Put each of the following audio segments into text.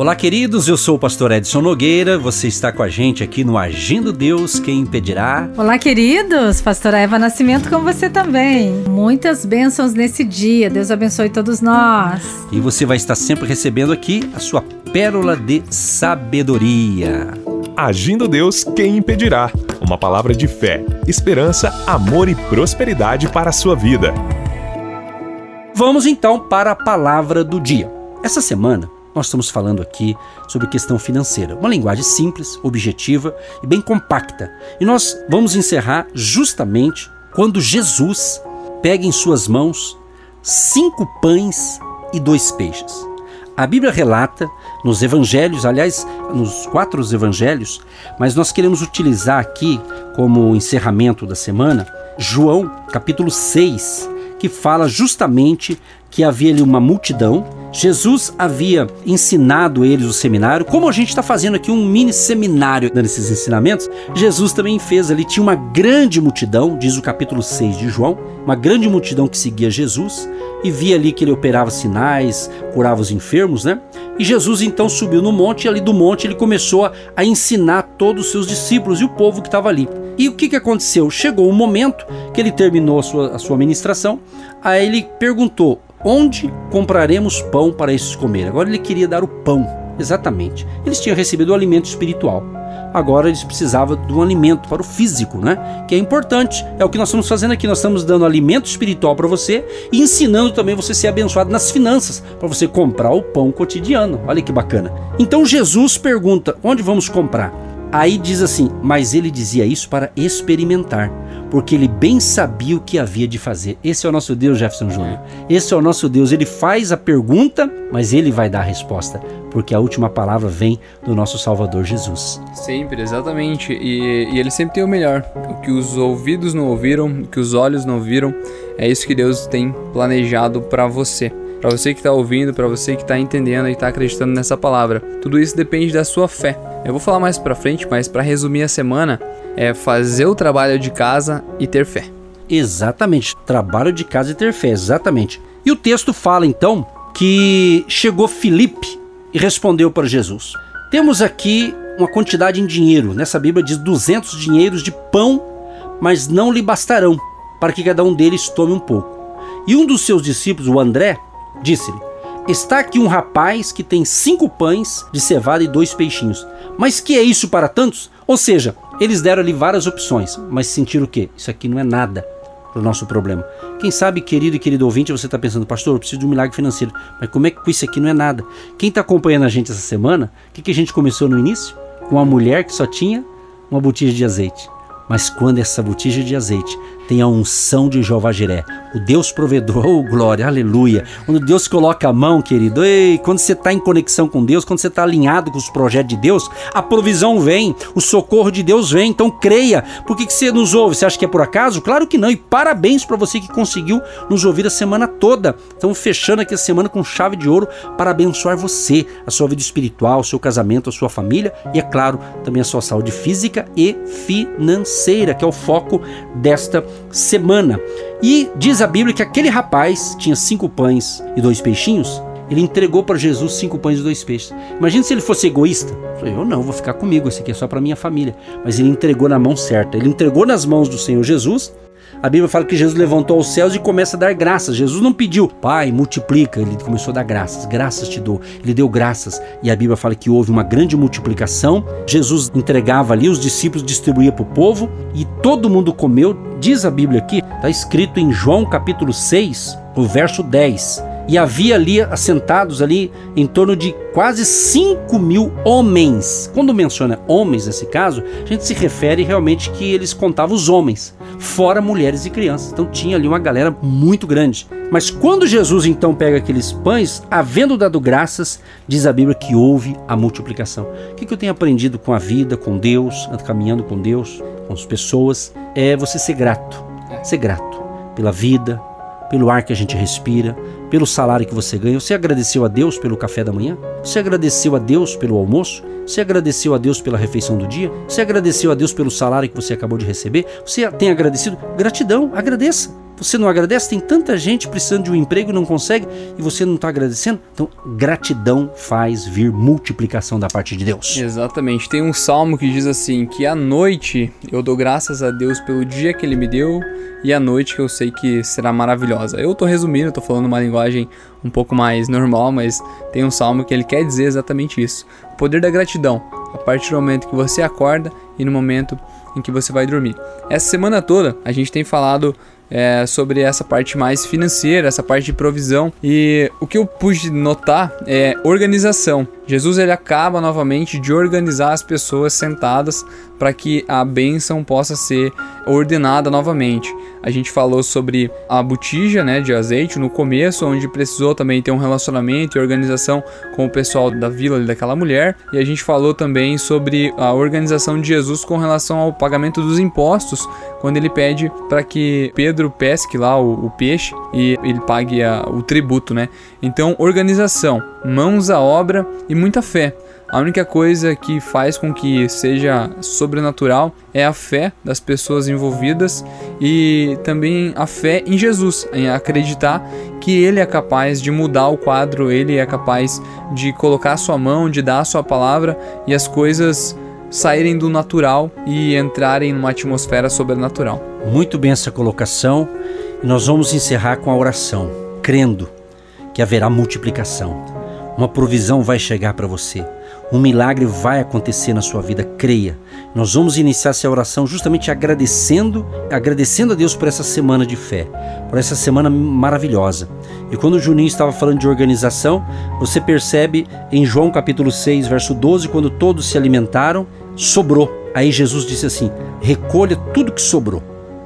Olá, queridos. Eu sou o pastor Edson Nogueira. Você está com a gente aqui no Agindo Deus, quem impedirá? Olá, queridos. Pastora Eva Nascimento com você também. Muitas bênçãos nesse dia. Deus abençoe todos nós. E você vai estar sempre recebendo aqui a sua pérola de sabedoria. Agindo Deus, quem impedirá? Uma palavra de fé, esperança, amor e prosperidade para a sua vida. Vamos então para a palavra do dia. Essa semana nós estamos falando aqui sobre questão financeira, uma linguagem simples, objetiva e bem compacta. E nós vamos encerrar justamente quando Jesus pega em suas mãos cinco pães e dois peixes. A Bíblia relata nos evangelhos, aliás, nos quatro evangelhos, mas nós queremos utilizar aqui como encerramento da semana João capítulo 6, que fala justamente que havia ali uma multidão. Jesus havia ensinado eles o seminário, como a gente está fazendo aqui um mini seminário dando esses ensinamentos. Jesus também fez ali, tinha uma grande multidão, diz o capítulo 6 de João, uma grande multidão que seguia Jesus e via ali que ele operava sinais, curava os enfermos, né? E Jesus então subiu no monte e ali do monte ele começou a, ensinar todos os seus discípulos e o povo que estava ali. E o que, que aconteceu? Chegou um momento que ele terminou a sua, a sua ministração, aí ele perguntou: Onde compraremos pão para esses comer? Agora ele queria dar o pão, exatamente. Eles tinham recebido o alimento espiritual. Agora eles precisavam de um alimento para o físico, né? Que é importante. É o que nós estamos fazendo aqui. Nós estamos dando alimento espiritual para você e ensinando também você a ser abençoado nas finanças, para você comprar o pão cotidiano. Olha que bacana. Então Jesus pergunta: onde vamos comprar? Aí diz assim: Mas ele dizia isso para experimentar, porque ele bem sabia o que havia de fazer. Esse é o nosso Deus, Jefferson Júnior. Esse é o nosso Deus. Ele faz a pergunta, mas ele vai dar a resposta, porque a última palavra vem do nosso Salvador Jesus. Sempre, exatamente. E, e ele sempre tem o melhor. O que os ouvidos não ouviram, o que os olhos não viram, é isso que Deus tem planejado para você para você que está ouvindo, para você que está entendendo e está acreditando nessa palavra. Tudo isso depende da sua fé. Eu vou falar mais para frente, mas para resumir a semana, é fazer o trabalho de casa e ter fé. Exatamente, trabalho de casa e ter fé, exatamente. E o texto fala então que chegou Filipe e respondeu para Jesus: Temos aqui uma quantidade em dinheiro. Nessa Bíblia diz 200 dinheiros de pão, mas não lhe bastarão para que cada um deles tome um pouco. E um dos seus discípulos, o André, disse-lhe: Está aqui um rapaz que tem cinco pães de cevada e dois peixinhos. Mas que é isso para tantos? Ou seja, eles deram ali várias opções, mas sentiram o quê? Isso aqui não é nada para o nosso problema. Quem sabe, querido e querido ouvinte, você está pensando, pastor, eu preciso de um milagre financeiro. Mas como é que isso aqui não é nada? Quem está acompanhando a gente essa semana, o que, que a gente começou no início? Com uma mulher que só tinha uma botija de azeite. Mas quando essa botija de azeite tem a unção de Jeová Jiré, o Deus provedor, oh glória, aleluia. Quando Deus coloca a mão, querido, ei, quando você está em conexão com Deus, quando você está alinhado com os projetos de Deus, a provisão vem, o socorro de Deus vem. Então creia. Por que, que você nos ouve? Você acha que é por acaso? Claro que não. E parabéns para você que conseguiu nos ouvir a semana toda. Estamos fechando aqui a semana com chave de ouro para abençoar você, a sua vida espiritual, o seu casamento, a sua família e, é claro, também a sua saúde física e financeira, que é o foco desta semana. E diz a Bíblia que aquele rapaz tinha cinco pães e dois peixinhos. Ele entregou para Jesus cinco pães e dois peixes. Imagina se ele fosse egoísta. Eu não, vou ficar comigo, esse aqui é só para minha família. Mas ele entregou na mão certa. Ele entregou nas mãos do Senhor Jesus a Bíblia fala que Jesus levantou aos céus e começa a dar graças. Jesus não pediu, Pai, multiplica. Ele começou a dar graças. Graças te dou. Ele deu graças. E a Bíblia fala que houve uma grande multiplicação. Jesus entregava ali, os discípulos distribuía para o povo e todo mundo comeu. Diz a Bíblia aqui, está escrito em João capítulo 6, o verso 10 e havia ali assentados ali em torno de quase 5 mil homens. Quando menciona homens nesse caso, a gente se refere realmente que eles contavam os homens, fora mulheres e crianças. Então tinha ali uma galera muito grande. Mas quando Jesus então pega aqueles pães, havendo dado graças, diz a Bíblia que houve a multiplicação. O que eu tenho aprendido com a vida, com Deus, caminhando com Deus, com as pessoas, é você ser grato. Ser grato pela vida, pelo ar que a gente respira, pelo salário que você ganha? Você agradeceu a Deus pelo café da manhã? Você agradeceu a Deus pelo almoço? Você agradeceu a Deus pela refeição do dia? Você agradeceu a Deus pelo salário que você acabou de receber? Você tem agradecido? Gratidão, agradeça. Você não agradece? Tem tanta gente precisando de um emprego e não consegue e você não está agradecendo? Então, gratidão faz vir multiplicação da parte de Deus. Exatamente. Tem um salmo que diz assim: que à noite eu dou graças a Deus pelo dia que Ele me deu e a noite que eu sei que será maravilhosa. Eu tô resumindo, tô falando uma linguagem um pouco mais normal, mas tem um salmo que ele quer dizer exatamente isso. O poder da gratidão, a partir do momento que você acorda e no momento em que você vai dormir. Essa semana toda a gente tem falado é, sobre essa parte mais financeira, essa parte de provisão. E o que eu pude notar é organização. Jesus ele acaba novamente de organizar as pessoas sentadas para que a bênção possa ser ordenada novamente. A gente falou sobre a botija né, de azeite no começo, onde precisou também ter um relacionamento e organização com o pessoal da vila daquela mulher. E a gente falou também sobre a organização de Jesus com relação ao pagamento dos impostos, quando ele pede para que Pedro pesque lá o, o, peixe e ele pague a, o tributo, né? Então, organização, mãos à obra e muita fé. A única coisa que faz com que seja sobrenatural é a fé das pessoas envolvidas e também a fé em Jesus, em acreditar que Ele é capaz de mudar o quadro, Ele é capaz de colocar a sua mão, de dar a sua palavra e as coisas saírem do natural e entrarem numa atmosfera sobrenatural. Muito bem essa colocação. Nós vamos encerrar com a oração, crendo que haverá multiplicação. Uma provisão vai chegar para você. Um milagre vai acontecer na sua vida, creia. Nós vamos iniciar essa oração justamente agradecendo, agradecendo a Deus por essa semana de fé, por essa semana maravilhosa. E quando o Juninho estava falando de organização, você percebe em João capítulo 6, verso 12, quando todos se alimentaram, sobrou. Aí Jesus disse assim: "Recolha tudo que sobrou,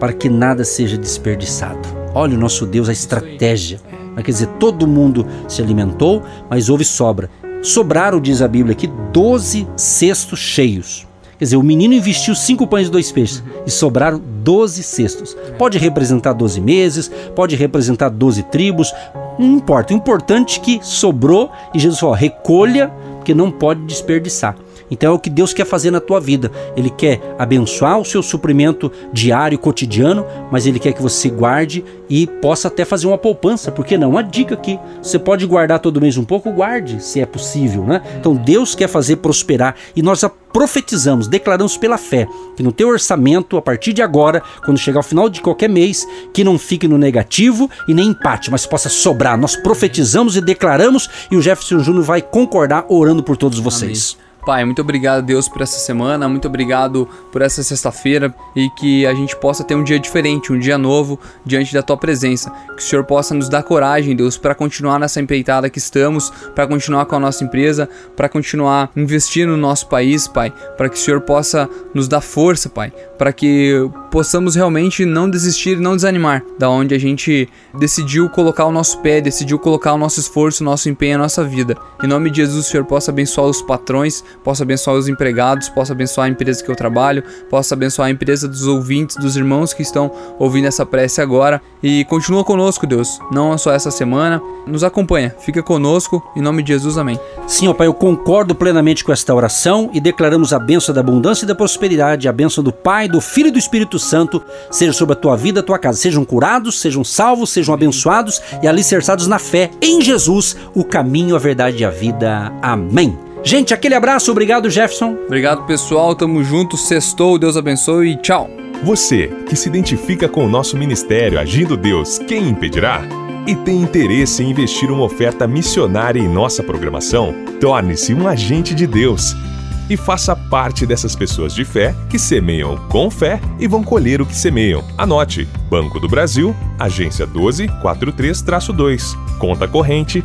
para que nada seja desperdiçado". Olha o nosso Deus, a estratégia. Quer dizer, todo mundo se alimentou, mas houve sobra. Sobraram, diz a Bíblia aqui, 12 cestos cheios. Quer dizer, o menino investiu cinco pães e dois peixes e sobraram 12 cestos. Pode representar 12 meses, pode representar 12 tribos, não importa. O importante é que sobrou e Jesus falou: recolha, porque não pode desperdiçar. Então é o que Deus quer fazer na tua vida. Ele quer abençoar o seu suprimento diário, cotidiano, mas ele quer que você guarde e possa até fazer uma poupança. Por que não? Uma dica aqui: você pode guardar todo mês um pouco, guarde, se é possível, né? Então Deus quer fazer prosperar e nós profetizamos, declaramos pela fé que no teu orçamento, a partir de agora, quando chegar ao final de qualquer mês, que não fique no negativo e nem empate, mas possa sobrar. Nós profetizamos e declaramos e o Jefferson Júnior vai concordar orando por todos vocês. Amém. Pai, muito obrigado, Deus, por essa semana, muito obrigado por essa sexta-feira e que a gente possa ter um dia diferente, um dia novo diante da tua presença. Que o Senhor possa nos dar coragem, Deus, para continuar nessa empreitada que estamos, para continuar com a nossa empresa, para continuar investindo no nosso país, Pai, para que o Senhor possa nos dar força, Pai, para que possamos realmente não desistir, não desanimar, da onde a gente decidiu colocar o nosso pé, decidiu colocar o nosso esforço, o nosso empenho, a nossa vida. Em nome de Jesus, o Senhor possa abençoar os patrões, possa abençoar os empregados, possa abençoar a empresa que eu trabalho, possa abençoar a empresa dos ouvintes, dos irmãos que estão ouvindo essa prece agora. E continua conosco, Deus, não só essa semana, nos acompanha, fica conosco, em nome de Jesus, amém. Sim, ó Pai, eu concordo plenamente com esta oração e declaramos a bênção da abundância e da prosperidade, a bênção do Pai, do Filho e do Espírito Santo, seja sobre a tua vida, a tua casa. Sejam curados, sejam salvos, sejam abençoados e alicerçados na fé em Jesus, o caminho, a verdade e a vida. Amém. Gente, aquele abraço, obrigado Jefferson. Obrigado pessoal, tamo junto, sextou, Deus abençoe e tchau. Você que se identifica com o nosso ministério Agindo Deus, quem impedirá? E tem interesse em investir uma oferta missionária em nossa programação? Torne-se um agente de Deus e faça parte dessas pessoas de fé que semeiam com fé e vão colher o que semeiam. Anote: Banco do Brasil, agência 1243-2, conta corrente